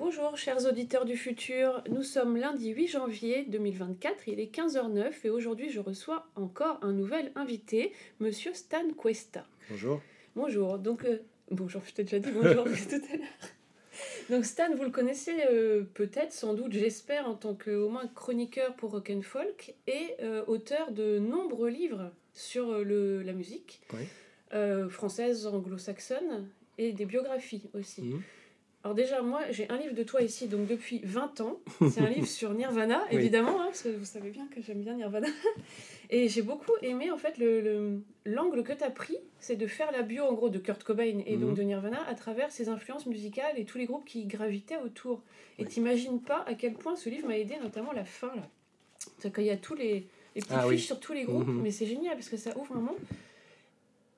Bonjour chers auditeurs du futur, nous sommes lundi 8 janvier 2024, il est 15h09 et aujourd'hui je reçois encore un nouvel invité, monsieur Stan Cuesta. Bonjour. Bonjour, donc euh, bonjour, je t'ai déjà dit bonjour tout à l'heure. Donc Stan, vous le connaissez euh, peut-être, sans doute, j'espère, en tant que au moins chroniqueur pour Rock and Folk et euh, auteur de nombreux livres sur le, la musique Oui. française, anglo-saxonne et des biographies aussi. Mhm. Alors déjà, moi, j'ai un livre de toi ici, donc depuis 20 ans. C'est un livre sur Nirvana, Oui. évidemment, hein, parce que vous savez bien que j'aime bien Nirvana. Et j'ai beaucoup aimé, en fait, le- le- l'angle que tu as pris, c'est de faire la bio, en gros, de Kurt Cobain et donc Mhm. de Nirvana à travers ses influences musicales et tous les groupes qui gravitaient autour. Et Oui. t'imagines pas à quel point ce livre m'a aidé, notamment la fin, là. C'est quand il y a tous les, les petites Ah oui. fiches sur tous les groupes, Mhm. mais c'est génial, parce que ça ouvre vraiment.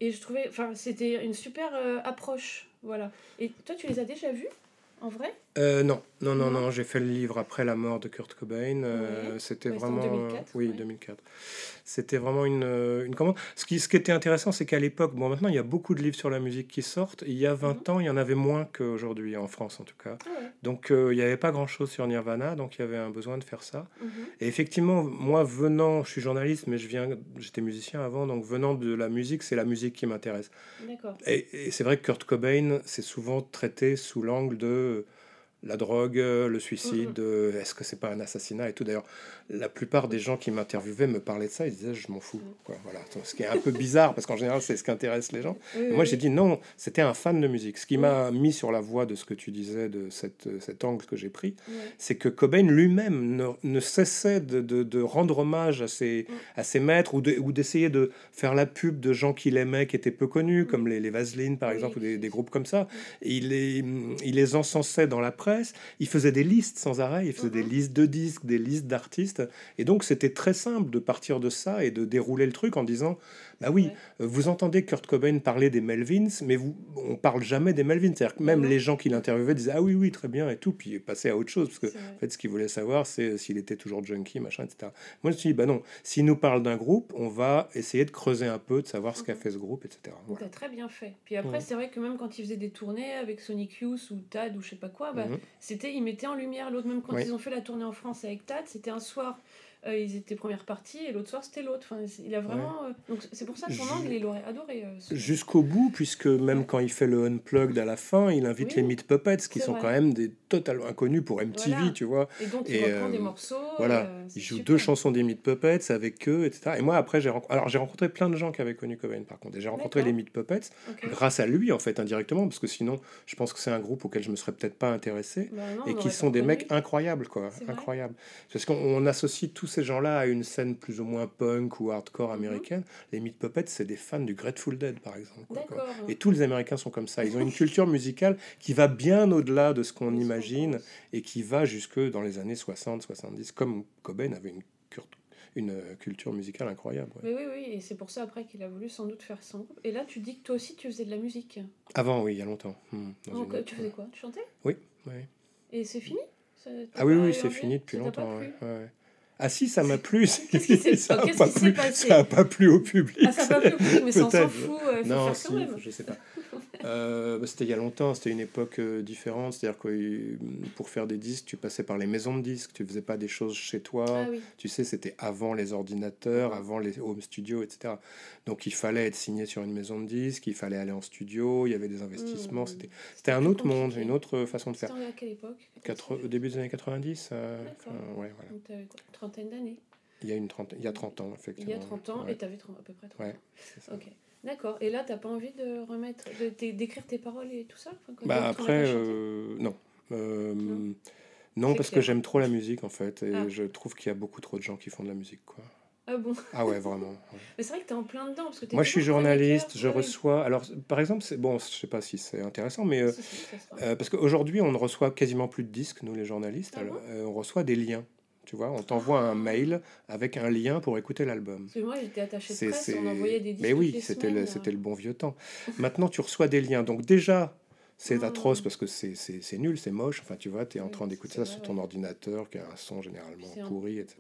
Et je trouvais, enfin, c'était une super euh, approche, voilà. Et toi, tu les as déjà vus, en vrai Euh, non, non, non, Non. j'ai fait le livre après la mort de Kurt Cobain. euh. C'était Ouais, vraiment. 2004, oui, ouais. 2004. C'était vraiment une, euh, une commande. Ce qui, ce qui était intéressant, c'est qu'à l'époque, bon, maintenant, il y a beaucoup de livres sur la musique qui sortent. Il y a 20 ans, il y en avait moins qu'aujourd'hui, en France en tout cas. Ah. Donc, euh, il n'y avait pas grand-chose sur Nirvana, donc il y avait un besoin de faire ça. Mhm. Et effectivement, moi, venant, je suis journaliste, mais je viens, j'étais musicien avant, donc venant de la musique, c'est la musique qui m'intéresse. D'accord. Et, et c'est vrai que Kurt Cobain, c'est souvent traité sous l'angle de peu la drogue, euh, le suicide, euh, est-ce que c'est pas un assassinat et tout. D'ailleurs, la plupart des gens qui m'interviewaient me parlaient de ça, ils disaient je m'en fous. Quoi, voilà. Ce qui est un peu bizarre parce qu'en général, c'est ce qui intéresse les gens. Oui, moi, oui. j'ai dit non, c'était un fan de musique. Ce qui m'a mis sur la voie de ce que tu disais, de cette, cet angle que j'ai pris, c'est que Cobain lui-même ne, ne cessait de, de- de rendre hommage à ses, à ses maîtres ou de- ou d'essayer de, faire la pub de gens qu'il aimait qui étaient peu connus, comme les, les Vaseline par exemple, ou des, des groupes comme ça. Et il, les, il les encensait dans la presse, il faisait des listes sans arrêt, il faisait des Mhm. listes de disques, des listes d'artistes. Et donc c'était très simple de partir de ça et de dérouler le truc en disant, bah oui, Ouais. vous entendez Kurt Cobain parler des Melvins, mais vous, on parle jamais des Melvins. C'est-à-dire que même les gens qui l'interviewaient disaient, ah oui, oui, très bien et tout, puis passaient à autre chose, parce que en fait, ce qu'ils voulaient savoir, c'est s'il était toujours junkie, machin, etc. Moi, je me suis dit, bah non, s'il nous parle d'un groupe, on va essayer de creuser un peu, de savoir ce qu'a Mhm. fait ce groupe, etc. Voilà. T'as très bien fait. Puis après, c'est vrai que même quand ils faisaient des tournées avec Sonic Youth ou Tad ou je sais pas quoi, bah, Mhm. C'était ils mettaient en lumière l'autre. Même quand Oui. ils ont fait la tournée en France avec Tad, c'était un soir. euh, ils étaient première partie et l'autre soir c'était l'autre. Enfin, c'est- il a vraiment. euh, donc c'est pour ça que Ju- angle, il aurait adoré. euh, ce- Jusqu'au bout, puisque même Ouais. quand il fait le unplugged à la fin, il invite Oui, les Meat Puppets, qui sont vrai. quand même des totalement inconnus pour MTV, Voilà. tu vois. Et donc il Et, reprend des euh, morceaux. Voilà, euh, c'est il joue super. deux chansons des Meat Puppets avec eux, etc. Et moi, après, j'ai rencontré, alors j'ai rencontré plein de gens qui avaient connu Cobain, par contre. Et j'ai rencontré les Meat Puppets grâce à lui, en fait, indirectement, parce que sinon, je pense que c'est un groupe auquel je me serais peut-être pas intéressé. Bah non, et qui sont des mecs incroyables, quoi. Incroyables. Parce qu'on on associe tous ces gens-là à une scène plus ou moins punk ou hardcore Mhm. américaine. Les Meat Puppets, c'est des fans du Grateful Dead, par exemple. quoi, quoi. D'accord. Et tous les Américains sont comme ça. Ils ont une culture musicale qui va bien au-delà de ce qu'on sont imagine et qui va jusque dans les années 60, 70, comme Cobain avait une, une euh, culture musicale incroyable. ouais. Mais oui, oui, et c'est pour ça après qu'il a voulu sans doute faire son. Et là, tu dis que toi aussi tu faisais de la musique. Avant, oui, il y a longtemps. Hmm, Donc une- euh, tu faisais quoi? Tu chantais? Oui, oui. Et c'est fini? Ça- Ah oui, pas oui, c'est fini depuis pas longtemps. plu? ouais, ouais. Ah si, ça m'a plu. Qu'est-ce qui s'est- ça a qu'est-ce pas plu. passé Ça a pas plu au public. Ah, ça va plus au public, mais ça, s'en fout. Faut non, faire si, quand même. je sais pas. Euh, bah, c'était il y a longtemps, c'était une époque euh, différente. C'est-à-dire que euh, pour faire des disques, tu passais par les maisons de disques, tu faisais pas des choses chez toi. Ah oui. Tu sais, c'était avant les ordinateurs, avant les home studios, etc. Donc il fallait être signé sur une maison de disques, il fallait aller en studio, il y avait des investissements. Mhm. C'était c'était un autre monde, une autre façon de C'était faire. à quelle époque Quatre- au début des années 90, euh, D'accord. enfin, ouais, voilà. Donc quoi trentaine d'années? Il y a une trentaine, il y a 30 ans Il effectivement. y a 30 ans Ouais. et t'avais 30 à peu près 30 Ouais, ans. Ok. D'accord. Et là, t'as pas envie de remettre, d'écrire tes paroles et tout ça Enfin, quand- Bah après, euh, non. Euh, Non. non, parce que j'aime trop la musique en fait, et Ah. je trouve qu'il y a beaucoup trop de gens qui font de la musique. Quoi. Ah bon? Ah ouais, vraiment. ouais. Mais c'est vrai que t'es en plein dedans. Parce que Moi je suis journaliste, je Ouais, reçois. Alors par exemple, c'est bon, je sais pas si c'est intéressant, mais euh, ça parce qu'aujourd'hui on ne reçoit quasiment plus de disques, nous les journalistes, Ah alors, bon? on reçoit des liens. Tu vois, on t'envoie un mail avec un lien pour écouter l'album. Moi, j'étais de C'est- presse, on envoyait des disques Mais oui, les c'était le, semaines. c'était le bon vieux temps. Maintenant, tu reçois des liens. Donc déjà, C'est Mm. atroce parce que c'est c'est- c'est nul, c'est moche. Enfin, tu vois, tu es en train d'écouter ça sur ton ordinateur qui a un son généralement pourri, etc.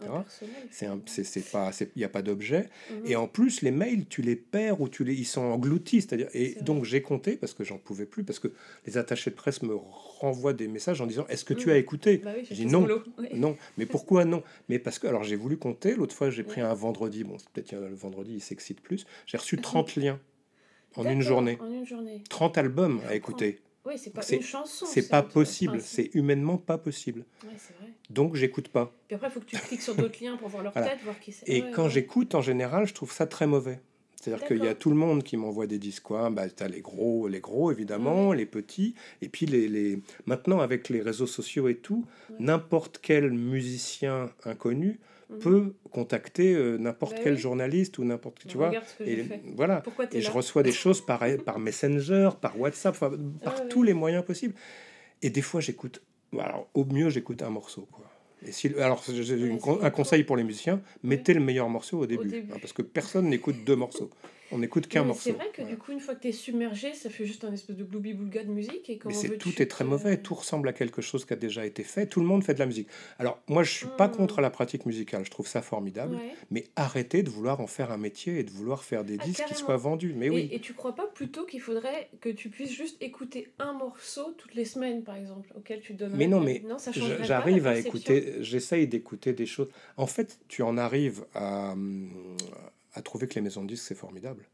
C'est un, c'est c'est pas, il n'y a pas d'objet. Mhm. Et en plus, les mails, tu les perds ou tu les, ils sont engloutis. C'est-à-dire, et donc j'ai compté parce que j'en pouvais plus parce que les attachés de presse me renvoient des messages en disant Est-ce que tu Mm. as écouté Bah Je dis non. Non, mais pourquoi non? Mais parce que, alors j'ai voulu compter, l'autre fois j'ai pris un vendredi, bon, c'est peut-être le vendredi, il s'excite plus, j'ai reçu 30 liens en une journée. En une journée. 30 albums à écouter. Oui, c'est pas une chanson. C'est pas possible, c'est humainement pas possible. Ouais, c'est vrai. Donc j'écoute pas. Puis après, il faut que tu cliques sur d'autres liens pour voir leur Voilà. tête, voir qui c'est. Et Ouais, quand ouais. j'écoute, en général, je trouve ça très mauvais. C'est-à-dire qu'il y a tout le monde qui m'envoie des disques. Quoi. Bah, tu as les gros, les gros, évidemment, les petits. Et puis, les, les... maintenant, avec les réseaux sociaux et tout, n'importe quel musicien inconnu Mhm. peut contacter euh, n'importe Bah quel oui. journaliste ou n'importe qui, tu vois. Et voilà. Et je reçois des choses par, par Messenger, par WhatsApp, enfin, par tous les moyens possibles. Et des fois, j'écoute. Alors, au mieux, j'écoute un morceau. Quoi. Et si, alors, j'ai Ouais, un conseil pour les musiciens mettez le meilleur morceau au début. début. hein, parce que personne n'écoute deux morceaux. On n'écoute qu'un mais morceau. C'est vrai que Voilà. du coup, une fois que tu es submergé, ça fait juste un espèce de gloubi-boulga de musique. Et Mais comment veux-tu tout est très mauvais, tout ressemble à quelque chose qui a déjà été fait. Tout le monde fait de la musique. Alors moi, je suis pas Mm. contre la pratique musicale. Je trouve ça formidable. Ouais. Mais arrêtez de vouloir en faire un métier et de vouloir faire des Ah, disques qui soient vendus. Mais Et, oui. et tu crois pas plutôt qu'il faudrait que tu puisses juste écouter un morceau toutes les semaines, par exemple, auquel tu donnes Mais non, mais non, ça J'arrive à écouter, j'essaye d'écouter des choses. En fait, tu en arrives à, hum, à trouver que les maisons de disques, c'est formidable.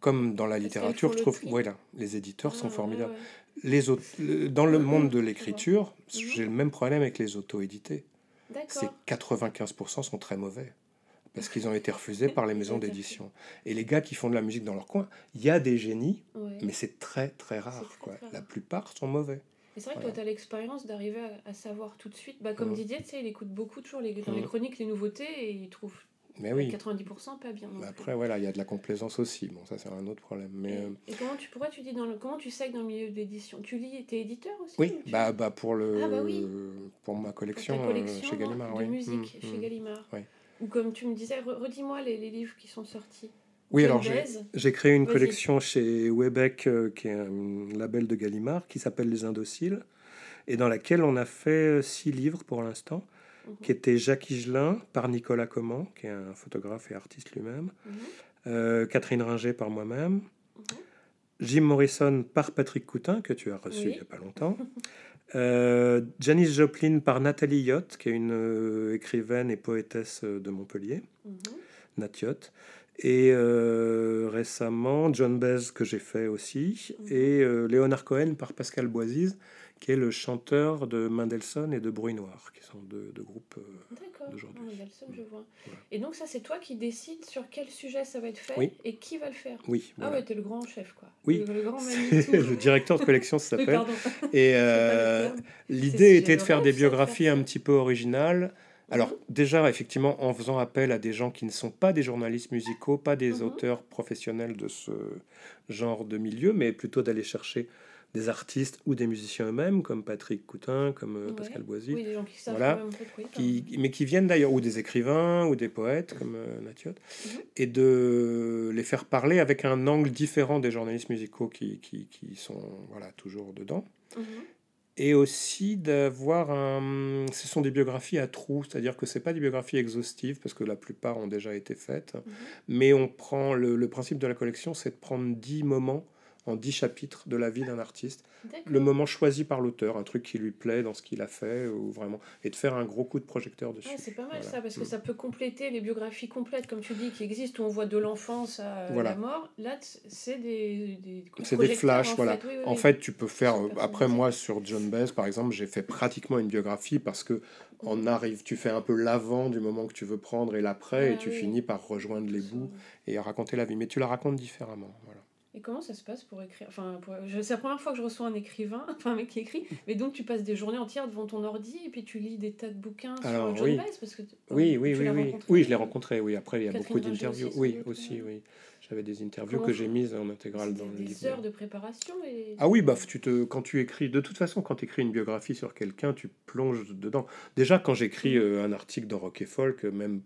Comme dans la littérature, je trouve, voilà, les éditeurs Ah, sont formidables. ouais. Les autres, dans le monde de l'écriture, Mhm. j'ai le même problème avec les auto-édités. C'est D'accord. 95% sont très mauvais. Parce qu'ils ont été refusés par les maisons d'édition. Et les gars qui font de la musique dans leur coin, il y a des génies, Ouais. mais c'est très très rare. très, quoi. très La plupart sont mauvais. Et c'est vrai que toi, tu as l'expérience d'arriver à, à savoir tout de suite. Bah, comme Mhm. Didier, tu sais, il écoute beaucoup toujours les, dans les Mhm. chroniques les nouveautés et il trouve Mais oui. 90% pas bien. Mais après, voilà, il y a de la complaisance aussi. Bon, ça, c'est un autre problème. Mais, Et, euh, et comment tu pourquoi tu dis dans le comment tu sais que dans le milieu de l'édition? Tu lis t'es éditeur aussi Oui, ou bah, bah pour, le, Ah bah oui. pour ma pour collection, ta euh, collection chez Gallimard. de oui. musique Mm, chez mm. Gallimard oui. ou comme tu me disais re- redis-moi les, les livres qui sont sortis Oui, alors j'ai créé une collection chez Webec, euh, qui est un label de Gallimard, qui s'appelle Les Indociles, et dans laquelle on a fait six livres pour l'instant, Mhm. qui étaient Jacques Higelin par Nicolas Comment, qui est un photographe et artiste lui-même, Mhm. euh, Catherine Ringer par moi-même, Mhm. Jim Morrison par Patrick Coutin, que tu as reçu Oui. il n'y a pas longtemps. Euh, Janis Joplin par Nathalie Yott, qui est une euh, écrivaine et poétesse de Montpellier. Nat Yott. Et euh, récemment, John Baez, que j'ai fait aussi. Et euh, Léonard Cohen par Pascal Boisise, qui est le chanteur de Mendelssohn et de Bruit Noir, qui sont deux, deux groupes. euh, D'accord. d'aujourd'hui. Ah, Mendelssohn, je vois. Voilà. Et donc ça c'est toi qui décides sur quel sujet ça va être fait Oui. et qui va le faire. oui, Ah voilà. ouais, t'es le grand chef quoi. Oui. Le, le grand C'est Manitou. le directeur de collection, ça Oui, s'appelle. pardon. Et euh, l'idée était de faire des biographies un petit peu originales. Alors déjà, effectivement, en faisant appel à des gens qui ne sont pas des journalistes musicaux, pas des Mhm. auteurs professionnels de ce genre de milieu, mais plutôt d'aller chercher des artistes ou des musiciens eux-mêmes, comme Patrick Coutin, comme euh, Ouais. Pascal Boisy, Oui, qui Voilà. qui, mais qui viennent d'ailleurs, ou des écrivains, ou des poètes, comme euh, Nathiot, Mhm. et de les faire parler avec un angle différent des journalistes musicaux qui, qui, qui sont voilà, toujours dedans. Mhm. Et aussi d'avoir un... Ce sont des biographies à trous, c'est-à-dire que c'est pas des biographies exhaustives, parce que la plupart ont déjà été faites, Mhm. mais on prend... Le, le principe de la collection, c'est de prendre 10 moments en 10 chapitres de la vie d'un artiste. Le moment choisi par l'auteur, un truc qui lui plaît dans ce qu'il a fait, ou vraiment... Et de faire un gros coup de projecteur dessus. Ouais, c'est pas mal Voilà. ça, parce que Mm. ça peut compléter les biographies complètes, comme tu dis, qui existent, où on voit de l'enfance à Voilà. la mort. Là, c'est des, des C'est des flashs, en voilà. fait. Oui, oui, En oui. fait, tu peux faire. Euh, Après, moi, sur John Baez, par exemple, j'ai fait pratiquement une biographie parce que on arrive, tu fais un peu l'avant du moment que tu veux prendre et l'après, et Ah tu oui. finis par rejoindre les bouts et raconter la vie. Mais tu la racontes différemment. Voilà. Et comment ça se passe pour écrire Enfin, pour- je- c'est la première fois que je reçois un écrivain, enfin un mec qui écrit, mais donc tu passes des journées entières devant ton ordi et puis tu lis des tas de bouquins Alors, sur John oui. Baez parce que Oui, tu oui, oui, oui. Oui, je l'ai rencontré. Oui, après, il y a Catherine beaucoup d'interviews. Oui, aussi, ouais. oui. J'avais des interviews Comment que j'ai mises en intégrale dans le des livre. heures de préparation et... Ah oui, bah, tu te, quand tu écris, de toute façon, quand tu écris une biographie sur quelqu'un, tu plonges dedans. Déjà, quand j'écris euh, un article dans Rock et Folk, euh, même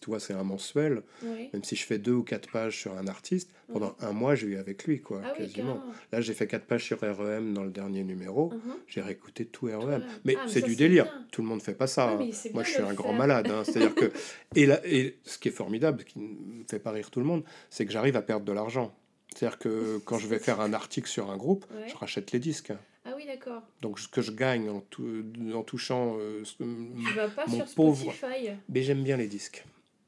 tu vois, c'est un mensuel. Oui. Même si je fais deux ou quatre pages sur un artiste, pendant un mois, j'ai eu avec lui, quoi, Ah quasiment. Là, j'ai fait quatre pages sur REM dans le dernier numéro. Mhm. J'ai réécouté tout REM. Mais Ah, mais c'est du délire. bien. Tout le monde fait pas ça. Ouais, hein. Moi, je suis un grand malade. hein. C'est-à-dire que. Et, là, et ce qui est formidable, qui ne fait pas rire tout le monde, c'est que j'arrive à perdre de l'argent. C'est-à-dire que quand je vais faire un article sur un groupe, Ouais. je rachète les disques. Ah oui, d'accord. Donc, ce que je gagne en, tou- en touchant. euh, ce- Tu vas pas mon sur pauvre- Spotify. Mais j'aime bien les disques.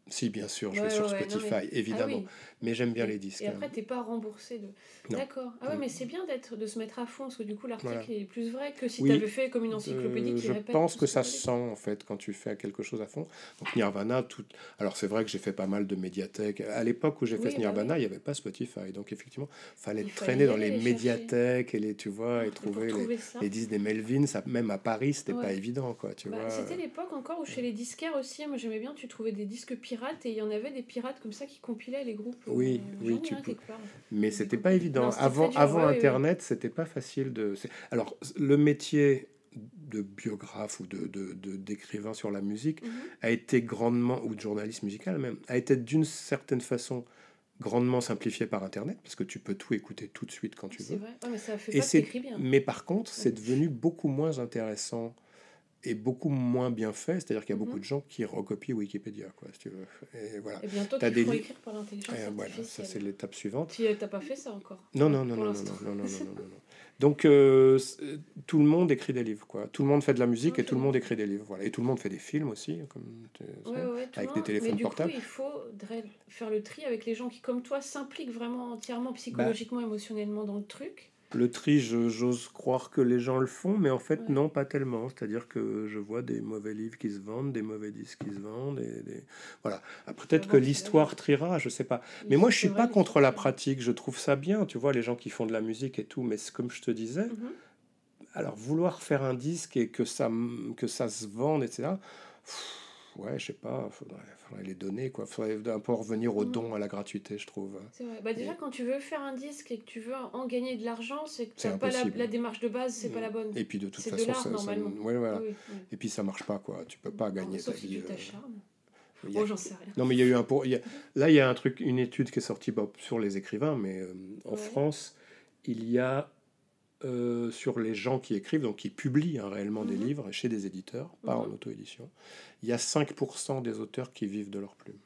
Si, bien sûr, je Ouais, vais sur ouais, Spotify, mais- évidemment. Ah oui. Mais j'aime bien Et- les disques. Et après, t'es pas remboursé de. D'accord. Ah ouais, Mm. mais c'est bien d'être, de se mettre à fond, parce que du coup, l'article Voilà. est plus vrai que si Oui. t'avais fait comme une encyclopédie Euh, qui je répète pense que ça se sent en fait quand tu fais quelque chose à fond. Donc Nirvana, tout. Alors c'est vrai que j'ai fait pas mal de médiathèques. À l'époque où j'ai fait Oui, ce bah Nirvana, oui. il n'y avait pas Spotify. Donc effectivement, fallait Il traîner dans les médiathèques et les, tu vois, et Et trouver les, les disques des Melvins. Ça, même à Paris, c'était pas Ouais. évident, quoi. Tu Bah, vois. C'était l'époque encore où chez les disquaires aussi, moi j'aimais bien, tu trouvais des disques pirates et il y en avait des pirates comme ça qui compilaient les groupes. Oui, oui, tu un peux-. Mais c'était pas évident. Non, avant avant ouais, Internet, c'était pas facile de. Alors le métier de biographe ou de de- de- d'écrivain sur la musique Mhm. a été grandement, ou de journaliste musical même, a été d'une certaine façon grandement simplifié par Internet, parce que tu peux tout écouter tout de suite quand tu C'est veux. vrai, Ouais, mais ça fait Et pas que bien. Mais par contre, c'est devenu beaucoup moins intéressant et beaucoup moins bien fait, c'est-à-dire qu'il y a Mhm. beaucoup de gens qui recopient Wikipédia, quoi, si tu veux. Et voilà. Et bientôt qu'ils des écrire par l'intelligence Et voilà, ça c'est l'étape suivante. Tu euh, t'as pas fait ça encore Non, non, non, non, non, non, non, non, non, non, non. Donc, euh, c'est- tout le monde écrit des livres, quoi. Tout le monde fait de la musique et Ok. tout le monde écrit des livres, voilà. Et tout le monde fait des films aussi, comme tu. Ouais, ouais, avec des téléphones Mais du portables. coup, il faudrait faire le tri avec les gens qui, comme toi, s'impliquent vraiment entièrement psychologiquement, émotionnellement dans le truc. Le tri, j'ose croire que les gens le font, mais en fait, Ouais. non, pas tellement. C'est-à-dire que je vois des mauvais livres qui se vendent, des mauvais disques qui se vendent. Et des... Voilà. Après, Peut-être Ah que l'histoire triera, je sais pas. Mais moi, je suis pas contre la pratique. Je trouve ça bien, tu vois, les gens qui font de la musique et tout. Mais comme je te disais, Mhm. alors vouloir faire un disque et que ça, que ça se vende, etc. pff, Ouais, je sais pas, faudrait, faudrait les donner, quoi. Faudrait un peu revenir au don, à la gratuité, je trouve. C'est vrai. Bah déjà, quand tu veux faire un disque et que tu veux en gagner de l'argent, c'est que t'as pas la, démarche de base, c'est pas la bonne. Et puis de toute de façon, l'art, ça, ça- ouais, voilà. Oui, oui. Et puis ça marche pas, quoi. Tu peux pas gagner ta si vie. euh, a- Oh, j'en sais rien. Non, mais il y a eu un pour. il y a- Là, il y a un truc, une étude qui est sortie bah, sur les écrivains, mais euh, en Ouais. France, il y a euh, sur les gens qui écrivent, donc qui publient hein, réellement des Mhm. livres chez des éditeurs, pas en Mhm. auto-édition, il y a 5% des auteurs qui vivent de leur plume.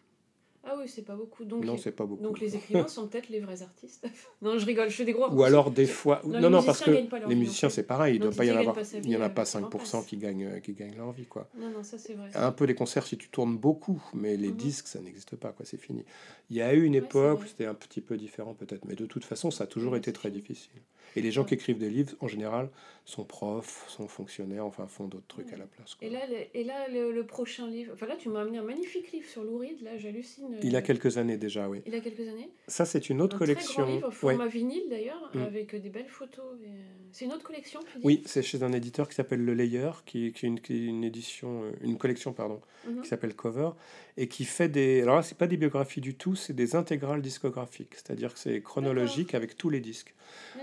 Ah oui, c'est pas beaucoup. Donc, non, les- c'est pas beaucoup. donc les écrivains sont peut-être les vrais artistes. non, je rigole, je fais des gros Ou alors des fois. Non, Non, les non, parce que les musiciens, c'est pareil, il Non, doit pas y en avoir. Il n'y en a vie, pas euh, 5% en qui gagnent, euh, qui gagnent leur vie, quoi. Non, non, ça c'est vrai. Un peu des concerts si tu tournes beaucoup, mais les Mhm. disques, ça n'existe pas, quoi, c'est fini. Il y a eu une Ouais, époque où c'était un petit peu différent, peut-être, mais de toute façon, ça a toujours Ouais, été très difficile. Et les gens Ouais. qui écrivent des livres, en général, sont profs, sont fonctionnaires, enfin, font d'autres trucs Ouais. à la place. quoi. Et là, le, et là le, le prochain livre. Enfin là, tu m'as amené un magnifique livre sur Lou Reed, là, j'hallucine. Il a euh, quelques années déjà, oui. Il a quelques années. Ça, c'est une autre un collection. Très grand livre, Ouais. format vinyle d'ailleurs, Mm. avec euh, des belles photos. et, euh, C'est une autre collection, tu dis? Oui, c'est chez un éditeur qui s'appelle Le Layer, qui, qui est une, qui est une édition, une collection, pardon, Mhm. qui s'appelle Cover, et qui fait des. Alors là, c'est pas des biographies du tout, c'est des intégrales discographiques, c'est-à-dire que c'est chronologique avec tous les disques.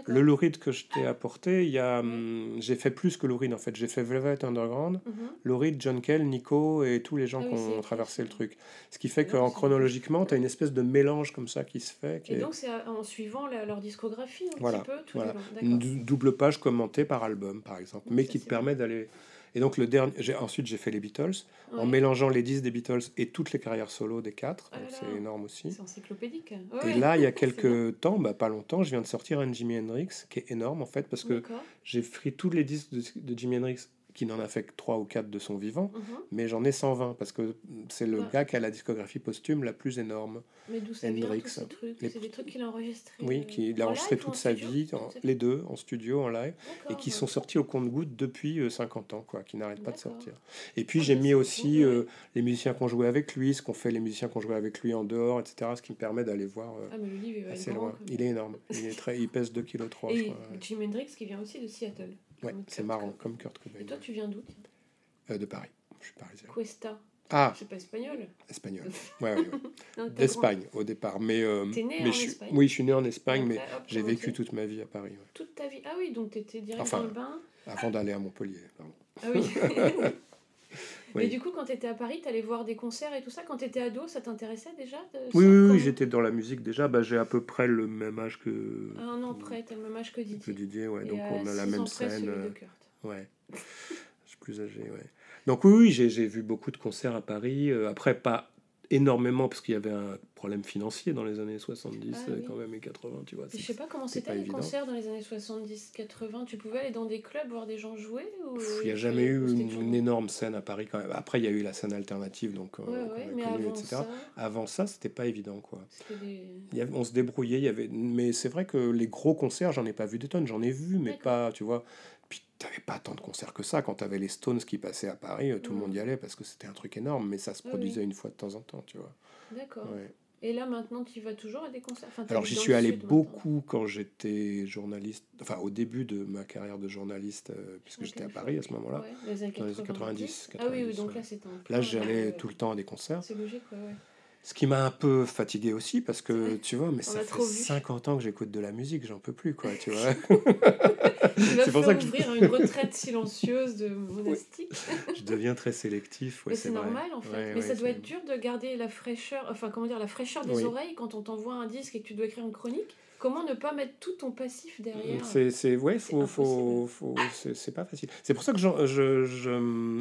Le Reed que je t'ai apporté, il y a, hum, j'ai fait plus que Reed en fait. J'ai fait Velvet Underground, Mhm. Lou Reed, John Kell, Nico et tous les gens Ah qui oui, ont traversé le truc. Ce qui fait qu'en c'est- chronologiquement, tu as une espèce de mélange comme ça qui se fait. Qui Et est donc c'est à- en suivant la- leur discographie un Voilà, petit peu tout voilà. le long. une double page commentée par album, par exemple, mais qui te permet d'aller. Et donc le dernier, j'ai ensuite j'ai fait les Beatles en mélangeant les 10 des Beatles et toutes les carrières solo des quatre, Ah donc là. c'est énorme aussi. C'est encyclopédique. Et là, il y a quelques temps, bah, pas longtemps, je viens de sortir un Jimi Hendrix qui est énorme en fait parce que j'ai pris tous les disques de, de Jimi Hendrix qui n'en a fait que 3 ou 4 de son vivant, Mhm. mais j'en ai 120 parce que c'est le Ouais. gars qui a la discographie posthume la plus énorme. Mais d'où ça vient tous ces C'est des trucs qu'il a enregistrés Oui, euh, qui il a en enregistré toute en sa studio? vie, en- les deux, en studio, en live, et qui ouais. sont sortis au compte-goutte depuis euh, 50 ans, quoi, qui n'arrêtent pas de sortir. Et puis Ah, j'ai mis aussi cool, euh, ouais. les musiciens qui ont joué avec lui, ce qu'ont fait les musiciens qui ont joué avec lui en dehors, etc., ce qui me permet d'aller voir euh, Ah, mais le livre assez loin. Il est énorme, il, est très, il pèse 2,3 kg, Et. Jimi Hendrix qui vient aussi de Seattle. Ouais, c'est marrant, comme Kurt Cobain. Et toi, tu viens d'où Euh, de Paris, je suis parisien. Cuesta. Ah, C'est pas espagnol espagnol. Ouais, ouais, D'Espagne au départ, mais, euh, T'es né mais en je Espagne oui, je suis né en. Espagne, mais j'ai vécu toute ma vie à Paris, ouais. Toute ta vie. Ah oui, donc t'étais direct Enfin, dans le bain. avant d'aller à Montpellier. pardon. Ah oui. Mais du coup, quand tu étais à Paris, tu allais voir des concerts et tout ça. Quand tu étais ado, ça t'intéressait déjà de- Oui, oui, oui, j'étais dans la musique déjà. Bah, j'ai à peu près le même âge que, Un an près, t'as le même âge que que Didier. Didier, ouais. Et Donc on a la même scène. euh. Ouais. Je suis plus âgé, ouais. Donc oui, oui, j'ai j'ai vu beaucoup de concerts à Paris. Euh, après, pas énormément, parce qu'il y avait un problème financier dans les années 70 Ah oui. quand même et 80, tu vois. Je sais pas comment c'était les évident. concerts dans les années 70-80. Tu pouvais aller dans des clubs voir des gens jouer ou... Il n'y a jamais eu une, énorme scène à Paris quand même. Après, il y a eu la scène alternative, donc euh, Ouais, ouais, mais avant etc. ça, Avant ça, c'était pas évident, quoi. c'était des... Il y avait- on se débrouillait, il y avait, mais c'est vrai que les gros concerts, j'en ai pas vu des tonnes, j'en ai vu, mais pas, tu vois. Puis t'avais pas tant de concerts que ça. Quand t'avais les Stones qui passaient à Paris, euh, tout le Mm. monde y allait parce que c'était un truc énorme, mais ça se produisait oui. une fois de temps en temps, tu vois. D'accord. Ouais. Et là, maintenant, tu vas toujours à des concerts? Enfin, Alors j'y suis allé beaucoup quand j'étais journaliste, enfin au début de ma carrière de journaliste, euh, puisque j'étais à Paris à ce moment-là. Ouais, dans les années Dans les années 90. 90, Ah oui, oui, 90, donc ouais. là, c'était Là j'allais tout le temps à des concerts. C'est logique, ouais. Ce qui m'a un peu fatigué aussi parce que tu vois, mais On ça fait trop vu. 50 ans que j'écoute de la musique, j'en peux plus quoi, tu vois. C'est pour ça que je- ouvrir une retraite silencieuse de monastique. je deviens très sélectif, ouais, mais c'est vrai. normal en fait. Ouais, mais ça doit être dur de garder la fraîcheur, enfin comment dire, la fraîcheur des Oui. oreilles quand on t'envoie un disque et que tu dois écrire une chronique. Comment ne pas mettre tout ton passif derrière? C'est, c'est, ouais, faut, faut, faut, c'est, pas facile. C'est pour ça que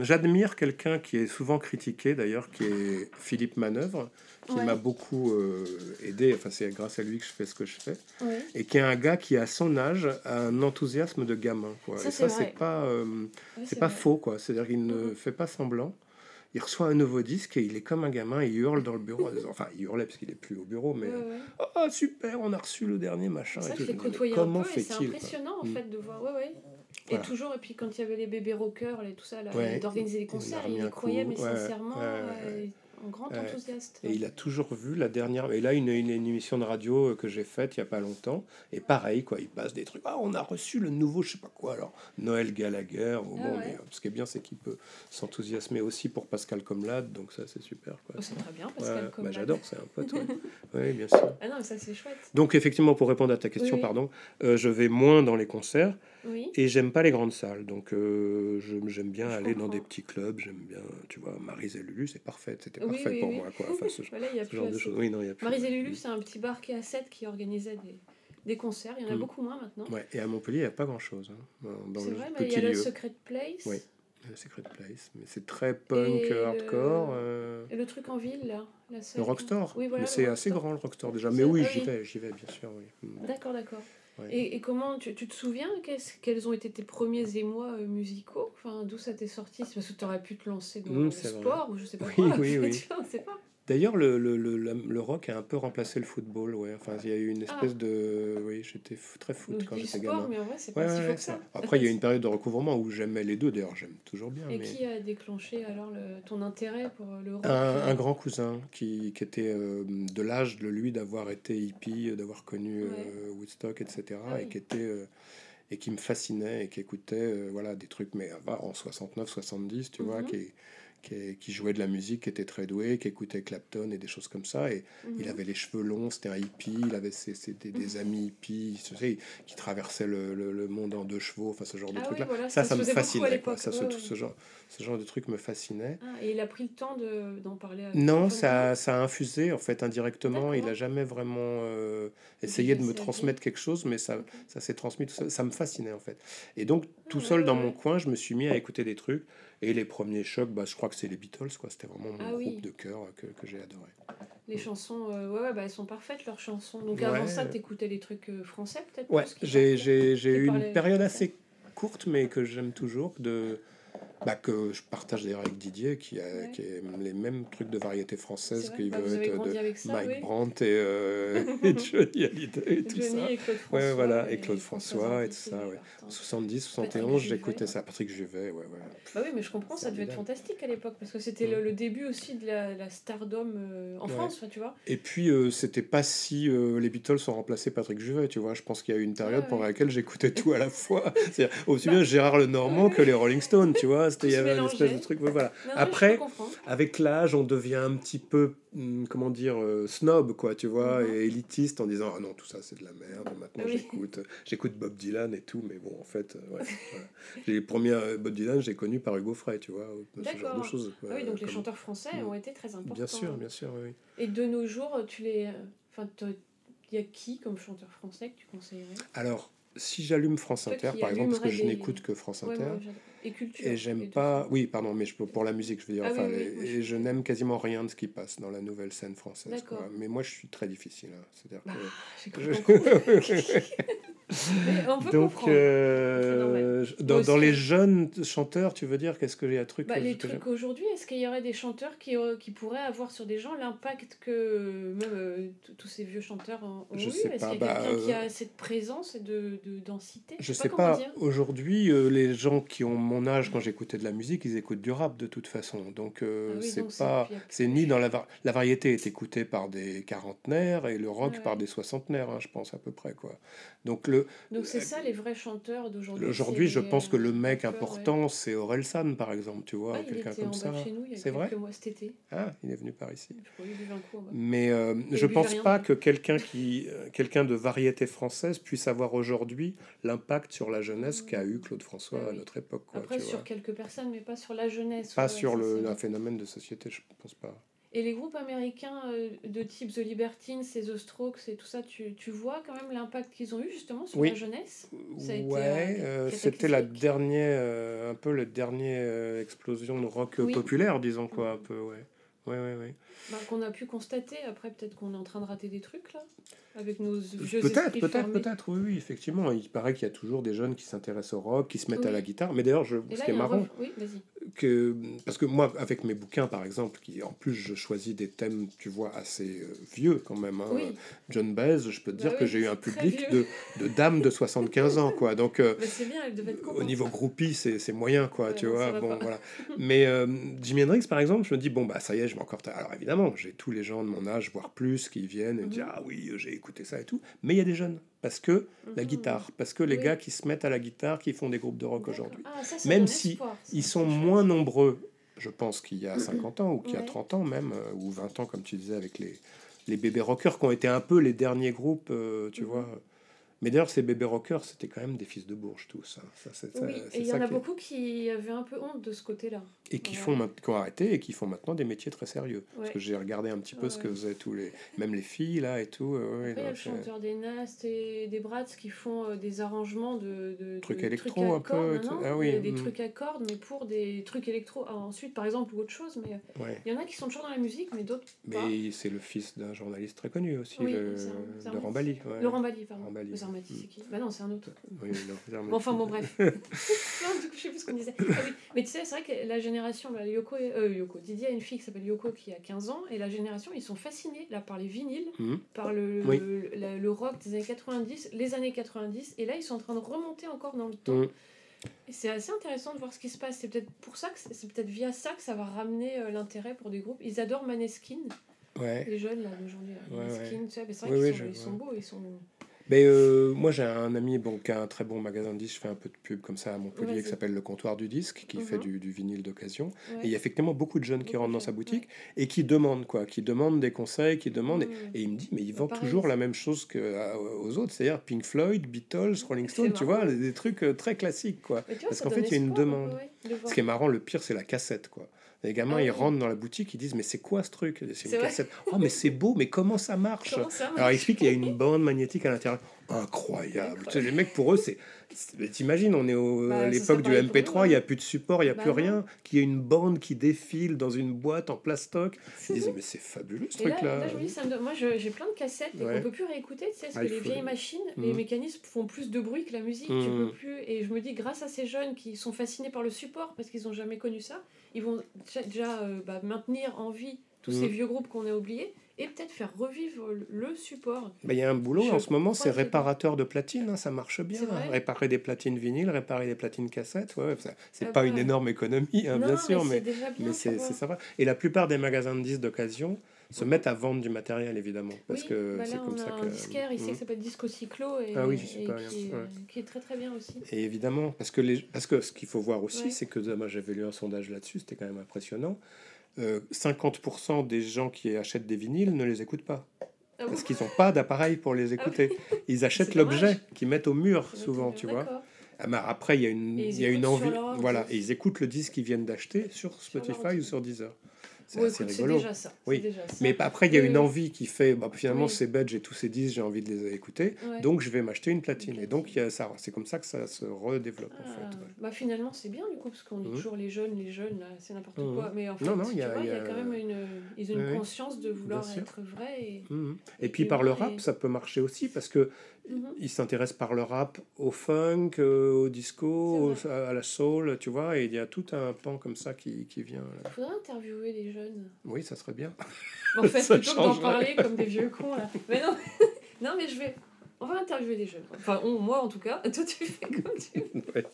j'admire quelqu'un qui est souvent critiqué d'ailleurs, qui est Philippe Manœuvre, qui Ouais. m'a beaucoup euh, aidé. Enfin, c'est grâce à lui que je fais ce que je fais. Ouais. Et qui est un gars qui, à son âge, a un enthousiasme de gamin. Quoi. Ça, Et c'est ça, c'est pas, euh, c'est pas vrai. faux, quoi. C'est-à-dire qu'il ne Mhm. fait pas semblant. Il reçoit un nouveau disque et il est comme un gamin, il hurle dans le bureau. Enfin, il hurlait parce qu'il est plus au bureau, mais Ouais, ouais. oh super, on a reçu le dernier machin. Ça, et je tout. un peu c'est impressionnant en Mm. fait de voir. Ouais, ouais. Voilà. Et toujours, et puis quand il y avait les bébés rockers et tout ça, d'organiser a concerts, il y croyait, mais sincèrement, ouais, ouais, grand Ouais. enthousiaste. Et il a toujours vu la dernière. Et là, une, une, une émission de radio euh, que j'ai faite il y a pas longtemps. Et pareil, quoi, il passe des trucs. Ah, on a reçu le nouveau, je sais pas quoi. Alors, Noël Gallagher. Ah bon, ouais. mais, euh, ce qui est bien, c'est qu'il peut s'enthousiasmer aussi pour Pascal Comlade. Donc, ça, c'est super. Quoi. Oh, c'est très bien, Ouais, Pascal bah, Comlade. J'adore, c'est un pote. Ouais. Oui, bien sûr. Ah non, ça c'est chouette. Donc, effectivement, pour répondre à ta question, Oui. pardon, euh, je vais moins dans les concerts Oui. et j'aime pas les grandes salles. Donc, euh, j'aime bien Je aller dans des petits clubs. J'aime bien, tu vois, Marise et Lulu, c'est parfait. C'était Oui, parfait oui, pour moi. Quoi. Enfin, ce, Voilà, il y a ce plus genre de choses. Oui, non, il y a plus. Marise et Lulu, c'est un petit bar qui est à 7 qui organisait des, des concerts. Il y en a Mm. beaucoup moins maintenant. Ouais, et à Montpellier, il n'y a pas grand-chose. hein, c'est vrai, mais il y a le. Secret Place. Oui. Le Secret Place. Mais c'est très punk, Et hardcore. le- euh, Et le truc en ville, là. La Le Rockstore. Oui, voilà. c'est assez grand le Rockstore déjà. Mais oui, j'y vais, j'y vais, bien sûr. Oui. Mm. D'accord, d'accord. Ouais. Et, et comment, tu, tu te souviens qu'est-ce- quels ont été tes premiers émois euh, musicaux? Enfin, D'où ça t'est sorti? C'est parce que tu aurais pu te lancer dans Mm, le vrai. sport ou je sais pas Oui, quoi. oui, oui. Tu vois, on sait pas. D'ailleurs, le, le, le, le rock a un peu remplacé le football. Ouais. Enfin, il y a eu une Ah. espèce de. Oui, j'étais très foot Donc, quand j'étais gamin. mais en vrai, Ouais, pas si ouais, ça. Après, il y a eu une période de recouvrement où j'aimais les deux. D'ailleurs, j'aime toujours bien. Et mais... qui a déclenché alors ton intérêt pour euh, le rock Un, un grand cousin qui, qui était euh, de l'âge de lui d'avoir été hippie, euh, d'avoir connu euh. Woodstock, etc. Ah et oui. qui était euh, et qui me fascinait et qui écoutait euh, voilà des trucs mais euh, en 69 70 tu vois Mhm. qui, qui, qui jouait de la musique qui était très doué qui écoutait Clapton et des choses comme ça et Mhm. il avait les cheveux longs c'était un hippie il avait ses, ses- des, des amis hippies tu sais, qui traversaient le, le- le monde en deux chevaux enfin ce genre de Ah oui, là voilà, ça ça me fascinait quoi. ça ce, ouais, tout ouais. ce genre ce genre de trucs me fascinait Ah, et il a pris le temps de- d'en parler à non, ça, ça a infusé en fait indirectement. Il D'accord. a jamais vraiment euh, essayé de me transmettre quelque chose, mais ça, ça s'est transmis. Tout ça, ça me fascinait en fait. Et donc tout ouais, seul dans mon coin, je me suis mis à écouter des trucs. Et les premiers chocs, bah, je crois que c'est les Beatles. quoi. C'était vraiment mon Ah groupe oui. de cœur euh, que, que j'ai adoré. Les chansons, euh, ouais, ouais, bah, elles sont parfaites leurs chansons. Donc Ouais. avant ça, t'écoutais les trucs euh, français peut-être Ouais, j'ai eu une période assez courte, mais que j'aime toujours, de, bah, que je partage d'ailleurs avec Didier, qui, a, Ouais. qui aime les mêmes trucs de variété française, C'est vrai, qui bah, veut être de ça, Mike oui. Brandt et, euh, et Johnny Hallyday et tout Johnny ça. et Claude François. Ouais, voilà, et et Claude François et tout ça, ouais. Vartan. 70, Patrick 71, Juvet. j'écoutais ça. Patrick Juvet, ouais, ouais. Bah oui, mais je comprends, ça devait être fantastique à l'époque parce que c'était Mm. le, le début aussi de la, la stardom euh, en. France, tu vois. Et puis, euh, c'était pas si euh, les Beatles ont remplacé Patrick Juvet, tu vois. Je pense qu'il y a eu une période pendant laquelle j'écoutais tout à la fois. C'est-à-dire aussi bien Gérard Lenormand que les Rolling Stones, tu vois. Il y avait une espèce de truc. Voilà. Après, avec l'âge, on devient un petit peu, hum, comment dire, euh, snob, quoi, tu vois, mhm. et élitiste en disant, ah non, tout ça c'est de la merde, maintenant j'écoute, j'écoute Bob Dylan et tout, mais bon, en fait, euh, ouais, les premiers Bob Dylan, j'ai connu par Hugo Frey, tu vois, ce genre de choses. Ah oui, donc les chanteurs français ont été très importants. Bien sûr, bien sûr, oui. Et de nos jours, tu les. Enfin, il y a qui comme chanteur français que tu conseillerais? Alors, si j'allume France Inter, par exemple, parce que je n'écoute que France Inter, et, culture, et j'aime pas, oui, pardon, mais je, pour la musique, je veux dire, ah enfin, et je n'aime quasiment rien de ce qui passe dans la nouvelle scène française. Mais moi, je suis très difficile. Hein. C'est-à-dire bah, que. Donc, euh, dans, dans, les jeunes chanteurs, tu veux dire, qu'est-ce que j'ai à truc bah, Les trucs aujourd'hui, est-ce qu'il y aurait des chanteurs qui, euh, qui pourraient avoir sur des gens l'impact que même euh, tous ces vieux chanteurs ont eu? Est-ce qu'il y a bah, quelqu'un qui a cette présence et de, de densité? Je sais pas. Aujourd'hui, les gens qui ont mon âge, quand j'écoutais de la musique, ils écoutent du rap de toute façon. Donc, ah c'est pas. C'est ni dans la, la variété est écoutée par des quarantenaires et le rock par des soixantenaires, hein, je pense à peu près. quoi. Donc, le, Donc c'est ça les vrais chanteurs d'aujourd'hui. Aujourd'hui, je pense que le mec important, c'est Aurel San, par exemple, tu vois, quelqu'un comme ça. C'est vrai. Mois cet été. Ah, il est venu par ici. Mais euh, je pense pas que quelqu'un qui, euh, quelqu'un de variété française puisse avoir aujourd'hui l'impact sur la jeunesse qu'a eu Claude François bah à notre époque. Quoi, Après, sur quelques personnes, mais pas sur la jeunesse. Pas sur le, un phénomène de société, je pense pas. Et les groupes américains euh, de type The Libertines et The Strokes et tout ça, tu, tu vois quand même l'impact qu'ils ont eu justement sur la jeunesse? Ça a Ouais, euh, c'était la dernière, euh, un peu la dernière explosion de rock populaire, disons quoi, un peu, ouais. Ouais, ouais, ouais. Bah, qu'on a pu constater, après peut-être qu'on est en train de rater des trucs là, avec nos vieux Peut-être, peut-être, peut-être, oui, oui, effectivement. Il paraît qu'il y a toujours des jeunes qui s'intéressent au rock, qui se mettent à la guitare. Mais d'ailleurs, je, ce qui est marrant, oui, que, parce que moi, avec mes bouquins par exemple, qui en plus je choisis des thèmes, tu vois, assez euh, vieux quand même. Hein, John Baez, je peux te dire bah que j'ai eu un public de, de, dames de 75 ans, quoi. Donc, euh, bien, au niveau groupie, c'est moyen, quoi, tu vois. Bon, voilà. Mais euh, Jimi Hendrix, par exemple, je me dis, bon, bah ça y est, je vais encore. Alors évidemment, j'ai tous les gens de mon âge, voire plus, qui viennent et me disent, mhm. ah oui, j'ai écouté ça et tout. Mais il y a des jeunes parce que la mhm. guitare, parce que les gars qui se mettent à la guitare, qui font des groupes de rock aujourd'hui. Ah, même si ils sont moins nombreux, je pense qu'il y a 50 ans ou qu'il y a 30 ans même, euh, ou 20 ans comme tu disais avec les, les bébés rockers qui ont été un peu les derniers groupes, euh, tu mhm. vois mais d'ailleurs, ces bébés rockers, c'était quand même des fils de Bourges, tous. Hein. Ça, oui, et il y en a beaucoup qui avaient un peu honte de ce côté-là. Et qui, font, qui ont arrêté et qui font maintenant des métiers très sérieux. Parce que j'ai regardé un petit peu ce que faisaient tous les... Même les filles, là, et tout. il y a le chanteur des Nast et des Brats qui font euh, des arrangements de... de trucs électro, un peu. ah, oui. Des, mm. trucs à cordes, mais pour des trucs électro. Ah, ensuite, par exemple, ou autre chose, mais il y en a qui sont toujours dans la musique, mais d'autres Mais c'est le fils d'un journaliste très connu aussi, le... Laurent Bali. Laurent Bali, pardon. C'est qui Bah non, c'est un autre. Oui, non, enfin bon, bref. du coup, je sais plus ce qu'on disait. Ah mais tu sais, c'est vrai que la génération, là, Yoko, euh, Yoko, Didier a une fille qui s'appelle Yoko qui a 15 ans, et la génération, ils sont fascinés là par les vinyles, mhm. par le, le, rock des années 90, les années 90, et là, ils sont en train de remonter encore dans le temps. Et c'est assez intéressant de voir ce qui se passe. C'est peut-être pour ça que c'est peut-être via ça que ça va ramener euh, l'intérêt pour des groupes. Ils adorent Maneskin. Ouais. Les jeunes là d'aujourd'hui. Maneskin, tu sais, c'est vrai qu'ils sont, ils sont beaux, ils sont. Mais euh, moi, j'ai un ami bon, qui a un très bon magasin de disques. Je fais un peu de pub comme ça à Montpellier qui s'appelle Le Comptoir du Disque, qui fait mhm. du, du vinyle d'occasion. Et il y a effectivement beaucoup de jeunes qui rentrent dans sa boutique et qui demandent quoi, qui demandent des conseils, qui demandent. Et, il me dit, mais il vend toujours la même chose que euh, aux autres, c'est-à-dire Pink Floyd, Beatles, Rolling Stone, tu vois, des trucs euh, très classiques quoi. Parce qu'en fait, il y a une demande. Ce qui est marrant, le pire, c'est la cassette quoi. Les gamins, ah ils rentrent dans la boutique, ils disent Mais c'est quoi ce truc? C'est une cassette. Oh, mais c'est beau, mais comment ça marche, Alors, il explique qu'il y a une bande magnétique à l'intérieur. Incroyable. les mecs, pour eux, c'est. T'imagines, on est bah, à l'époque du MP3, il n'y a plus de support, il n'y a bah plus rien. Qu'il y ait une bande qui défile dans une boîte en plastoc. Ils disent Mais c'est fabuleux ce truc-là. Moi, j'ai plein de cassettes et ouais. on peut plus réécouter, tu sais, parce ah, que les vieilles machines, les mmh. mécanismes font plus de bruit que la musique. Tu peux plus. Et je me dis, grâce à ces jeunes qui sont fascinés par le support, parce qu'ils n'ont jamais connu ça, ils vont déjà euh, bah, maintenir en vie tous ces mm. vieux groupes qu'on a oubliés et peut-être faire revivre le support. Bah, il y a un boulot Je en ce moment, c'est réparateur de platines, hein, ça marche bien. Hein. Réparer des platines vinyles, réparer des platines cassettes, ouais, c'est Ah pas bah. une énorme économie, hein, non, bien sûr, mais, mais, c'est ça va. Et la plupart des magasins de disques d'occasion se mettent à vendre du matériel, évidemment, parce oui, que bah c'est comme on ça a que... un disquaire ici Mhm. qui s'appelle Disco Cyclo et, Ah oui, et super bien, qui, est, ouais. qui est très très bien aussi. Et évidemment, parce que, les, parce que ce qu'il faut voir aussi, Ouais. c'est que moi j'avais lu un sondage là-dessus, c'était quand même impressionnant. Euh, 50% des gens qui achètent des vinyles ne les écoutent pas. Ah Parce qu'ils n'ont pas d'appareil pour les Ah oui. écouter. Ils achètent l'objet qu'ils mettent au mur souvent, tu vois. Ah, après, il y a une, il y a une envie. Voilà, et ils écoutent le disque qu'ils viennent d'acheter sur Spotify ou sur Deezer. C'est Bon, assez écoute, c'est rigolo. déjà ça. Oui. déjà ça. Mais après, il y a une envie qui fait, bah, finalement, Oui. c'est bête, j'ai tous ces disques, j'ai envie de les écouter, Ouais. donc je vais m'acheter une platine. Et donc, y a ça, c'est comme ça que ça se redéveloppe, en Ah, fait. ouais. bah finalement c'est bien du coup parce qu'on dit Mhm. toujours les jeunes les jeunes c'est n'importe Mhm. quoi mais en fait Non, non, il y y a quand même une ils ont une conscience de vouloir être vrai et Mhm. Et Et puis par le rap, ça peut marcher aussi parce que Mhm. ils s'intéressent par le rap au funk, euh, au disco, au- à la soul, tu vois, et il y a tout un pan comme ça qui, qui vient. là. faudrait interviewer les jeunes Oui, ça serait bien. en fait Ça plutôt d'en parler comme des vieux cons là mais non non mais je vais on va interviewer les jeunes enfin on, moi en tout cas toi tu fais comme tu veux Ouais.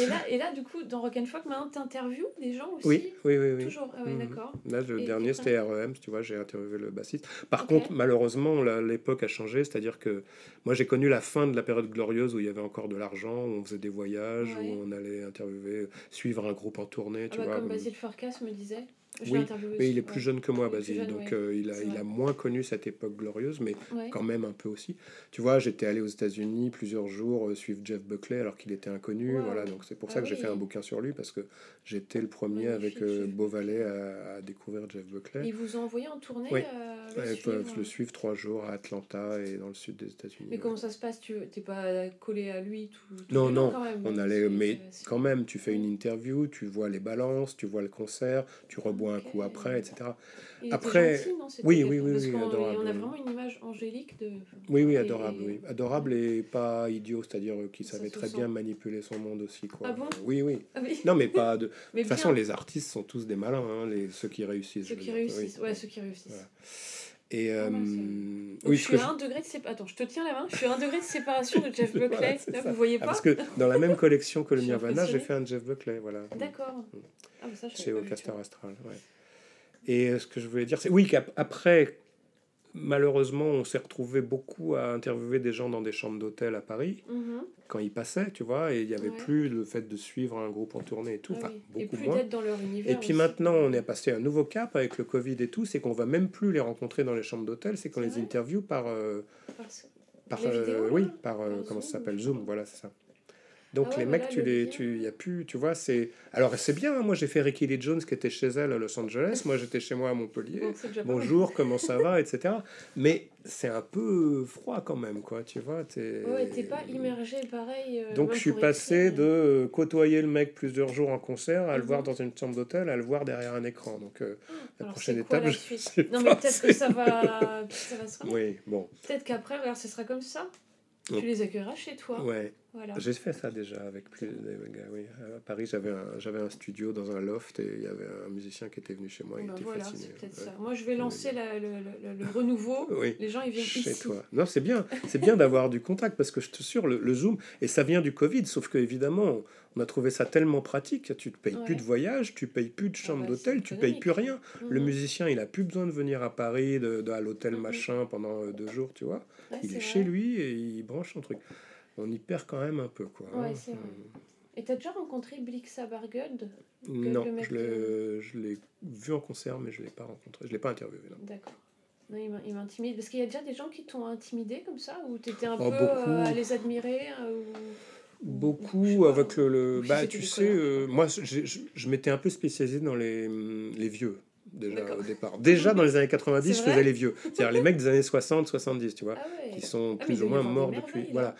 Et là et là du coup dans Rock'n'Folk maintenant t'interviews des gens aussi Oui, oui, oui. oui. toujours ah oui Mhm. d'accord Là, le Et dernier, tu c'était REM, tu vois, j'ai interviewé le bassiste. Par contre, malheureusement, l'époque a changé, c'est-à-dire que moi, j'ai connu la fin de la période glorieuse où il y avait encore de l'argent, où on faisait des voyages, Ouais. où on allait interviewer, suivre un groupe en tournée, ah tu bah, vois. comme Basile Farkas me disait Oui, interviewé Mais il est plus ouais. jeune que moi, Basile, jeune, donc ouais. euh, il, a, il a moins connu cette époque glorieuse, mais Ouais. quand même un peu aussi. Tu vois, j'étais allé aux États-Unis plusieurs jours euh, suivre Jeff Buckley alors qu'il était inconnu. Wow. Voilà, donc c'est pour Ah ça que j'ai fait un bouquin sur lui parce que j'étais le premier avec euh, Beauvalet à, à découvrir Jeff Buckley. Ils vous ont envoyé en tournée Oui. euh, le Ouais, ils suivre. le trois jours à Atlanta et dans le sud des États-Unis. Mais comment ça se passe Tu t'es pas collé à lui tout, tout Non, le non, quand même. On allait, mais quand même, tu fais une interview, tu vois les balances, tu vois le concert, tu rebois un coup après, etc. Il après- gentil, non, oui, oui, oui, oui, qu'on- adorable, On a oui. vraiment une image angélique de. Oui, oui, et- adorable, oui. Adorable et pas idiot, c'est-à-dire euh, qu'il Ça savait très sent. bien manipuler son monde aussi, quoi. Ah bon? Oui, oui. Ah oui. Non, mais pas de. De toute façon, les artistes sont tous des malins, hein, les, ceux qui réussissent. ceux qui réussissent. Oui. Ouais, ceux qui réussissent. Voilà. Et Ah euh, oui, je suis à un degré de séparation. Attends, je te tiens la main. Je suis à un degré de séparation de Jeff Buckley. Là, vous voyez Ah, pas parce que dans la même collection que le Nirvana, j'ai fait un Jeff Buckley, voilà. D'accord. Ah, Chez du Ocastar tout. Astral, ouais. Et euh, ce que je voulais dire, c'est oui qu'après, malheureusement, on s'est retrouvé beaucoup à interviewer des gens dans des chambres d'hôtel à Paris Mhm. quand ils passaient, tu vois, et il n'y avait Ouais. plus le fait de suivre un groupe en tournée et tout, Ah enfin oui. Et beaucoup plus moins. dans leur univers. Et puis aussi. maintenant, on est passé à un nouveau cap avec le Covid et tout, c'est qu'on va même plus les rencontrer dans les chambres d'hôtel, c'est qu'on les vrai interview par, euh, par euh, oui, par, euh, Par comment Zoom, ça s'appelle Zoom, voilà, c'est ça. Donc Ah ouais, les bah mecs, là, tu le les, tu, y a plus, tu vois, c'est. Alors c'est bien. hein, moi j'ai fait Ricky Lee Jones qui était chez elle à Los Angeles. Moi j'étais chez moi à Montpellier. Bon. Bonjour, comment ça va, etc. Mais c'est un peu froid quand même, quoi. Tu vois, t'es. Ouais, t'es pas immergé pareil. euh, Donc je suis passé écrire. de euh, côtoyer le mec plusieurs jours en concert à le Mhm. voir dans une chambre d'hôtel à le voir derrière un écran. Donc euh, la Alors, prochaine quoi étape, la je suite sais Non, mais peut-être que ça va, ça va se. Oui, bon, Peut-être qu'après, regarde, ce sera comme ça. Tu les accueilleras chez toi. ouais. Voilà. J'ai fait ça déjà avec plus des gars, oui. À Paris, j'avais un, j'avais un studio dans un loft et il y avait un musicien qui était venu chez moi. Il bah était voilà, fasciné. c'est peut-être ouais. ça. Moi, je vais lancer la- le, le- le renouveau. Oui. Les gens, ils viennent Chez ici. toi. Non, c'est bien. C'est bien d'avoir du contact parce que je te sûr, le, le Zoom, et ça vient du Covid, sauf que évidemment, on a trouvé ça tellement pratique. Tu ne payes plus de voyage, tu payes plus de chambre bah, d'hôtel, tu payes plus rien. Le musicien, il a plus besoin de venir à Paris, de, de- à l'hôtel machin pendant euh, deux jours, tu vois. Ouais, il est chez lui et il branche son truc. On y perd quand même un peu, quoi. Ouais, hein. c'est vrai. Et t'as déjà rencontré Blixa Bargeld. Non, le mec je l'ai, je l'ai vu en concert, mais je ne l'ai pas rencontré. Je l'ai pas interviewé. non. D'accord. Non, il m'in- il m'intimide. Parce qu'il y a déjà des gens qui t'ont intimidé comme ça Ou t'étais un Oh, peu euh, à les admirer euh, ou- sais Beaucoup pas. avec le. le- Ou si bah, tu sais, euh, moi, je, je, je m'étais un peu spécialisé dans les, hum, les vieux, déjà D'accord. au départ. Déjà dans les années 90, C'est je faisais les vieux. C'est-à-dire les mecs des années 60, 70, tu vois, Ah ouais. qui sont Ah, plus ou moins morts depuis. Voilà.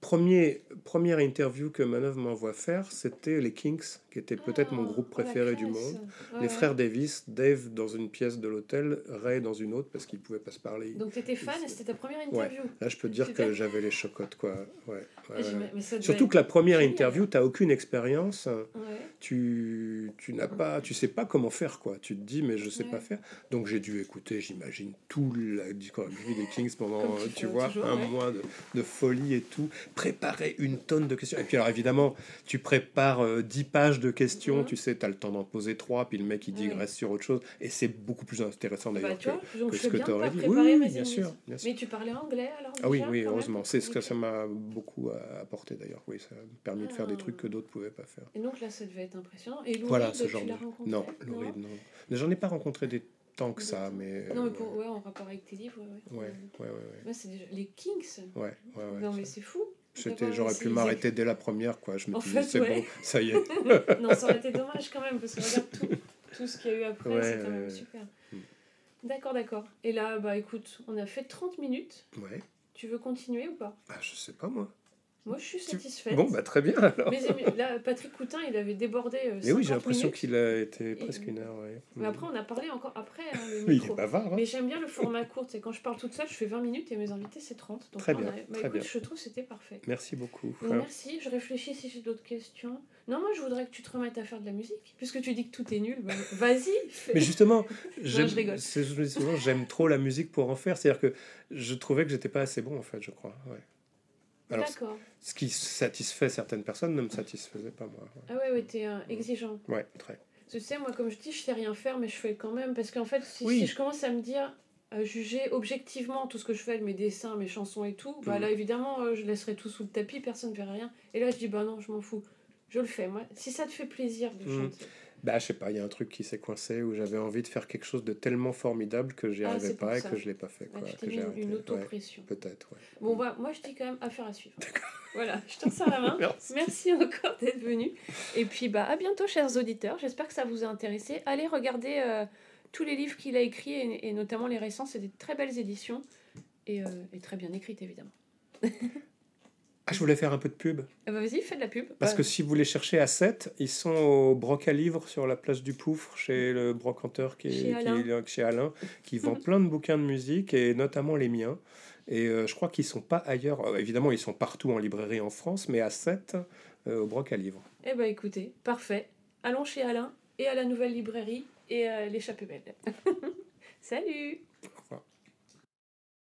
Premier, première interview que Manœuvre m'envoie faire, c'était les Kings, qui était peut-être mon Ah, groupe préféré du monde. Ouais, Les ouais. frères Davis, Dave dans une pièce de l'hôtel, Ray dans une autre parce qu'ils pouvaient pas se parler. Donc t'étais fan et c'était ta première interview Là, je peux te dire que j'avais les chocottes, quoi. Ouais, Ah, Surtout que la première interview, tu n'as aucune expérience. Tu, tu, tu n'as pas, tu sais pas comment faire quoi. Tu te dis mais je sais Ouais. pas faire. Donc j'ai dû écouter, j'imagine, tout la discographie des Kings pendant, tu tu vois, toujours, un mois de, de folie et tout. Préparer une tonne de questions. Et puis alors évidemment, tu prépares euh, 10 pages de questions, Mhm. tu sais, tu as le temps d'en poser 3, puis le mec il digresse sur autre chose. Et c'est beaucoup plus intéressant Bah, d'ailleurs tu vois, que, donc que ce que tu aurais dit. Oui, bien sûr, bien sûr. Mais tu parlais anglais alors Ah oui, oui, heureusement. C'est ce que ça m'a beaucoup euh, apporté d'ailleurs. Oui, ça m'a permis de faire des Ah. trucs que d'autres pouvaient pas faire. Et donc là, ça devait être impressionnant. Et Lou Voilà, ce tu genre l'as de. rencontré Non, Lou Reed, non. J'en ai pas rencontré des tant que ça, mais. Non, mais euh, pour, ouais, en rapport avec tes livres, ouais. Ouais, ouais. ouais, ouais. c'est déjà... Les Kings Ouais, ouais, ouais, Non, mais c'est fou. C'était, j'aurais pu m'arrêter dès la première, quoi. Je me c'est ouais. bon, ça y est. non, ça aurait été dommage quand même, parce que regarde tout, tout ce qu'il y a eu après, Ouais, c'est quand même ouais. super. Mm. D'accord, d'accord. Et là, bah écoute, on a fait 30 minutes. Ouais. Tu veux continuer ou pas? Ah, je sais pas, moi. Moi, je suis satisfaite. Bon, bah très bien alors. Mais là, Patrick Coutin, il avait débordé. euh, Mais oui, j'ai 50 l'impression qu'il a été Et- presque une heure, ouais. Mais Mm. après, on a parlé encore après hein, le il est bavard, hein. Mais j'aime bien le format court. C'est quand je parle toute seule, je fais 20 minutes et mes invités, c'est 30. Donc Très bien, a- bah, très écoute, bien. je trouve que c'était parfait. Merci beaucoup. Donc, merci, je réfléchis si j'ai d'autres questions. Non, moi je voudrais que tu te remettes à faire de la musique. Puisque tu dis que tout est nul, bah, vas-y, fais. Mais justement, j'aime, souvent, j'aime trop la musique pour en faire. C'est-à-dire que je trouvais que j'étais pas assez bon, en fait, je crois. Ouais. Alors, D'accord. ce qui satisfait certaines personnes ne me satisfaisait pas, moi. Ah ouais, ouais, t'es euh, exigeant. Ouais, très. Tu sais, moi, comme je dis, je sais rien faire, mais je fais quand même. Parce qu'en fait, si, Oui. si je commence à me dire, à juger objectivement tout ce que je fais, mes dessins, mes chansons et tout, bah Mhm. là, évidemment, euh, je laisserai tout sous le tapis, personne ne verra rien. Et là, je dis, bah non, je m'en fous. Je le fais, moi. Si ça te fait plaisir de Mhm. chanter. Bah, je sais pas, il y a un truc qui s'est coincé où j'avais envie de faire quelque chose de tellement formidable que j'y Ah, arrivais pas et ça. que je l'ai pas fait. Bah, Quoi, que j'ai une, arrêté. une Ouais, auto-pression. peut-être, ouais. Bon, bah, moi, je dis quand même affaire à suivre. Voilà, je t'en sers la main. Merci. Merci encore d'être venu. Et puis, bah, à bientôt, chers auditeurs. J'espère que ça vous a intéressé. Allez regarder euh, tous les livres qu'il a écrits, et, et notamment les récents. C'est des très belles éditions et, euh, et très bien écrites, évidemment. Ah, je voulais faire un peu de pub. Ah bah, Vas-y, fais de la pub. Parce que si vous les cherchez à 7, ils sont au Broc à livres sur la place du Poufre, chez le brocanteur qui est Chez qui Alain. est- chez Alain, qui vend plein de bouquins de musique, et notamment les miens. Et euh, je crois qu'ils sont pas ailleurs. Euh, évidemment, ils sont partout en librairie en France, mais à 7, euh, au Broc à livres. Eh bah, écoutez, parfait. Allons chez Alain et à la nouvelle librairie et l'échappée belle. Salut Au revoir.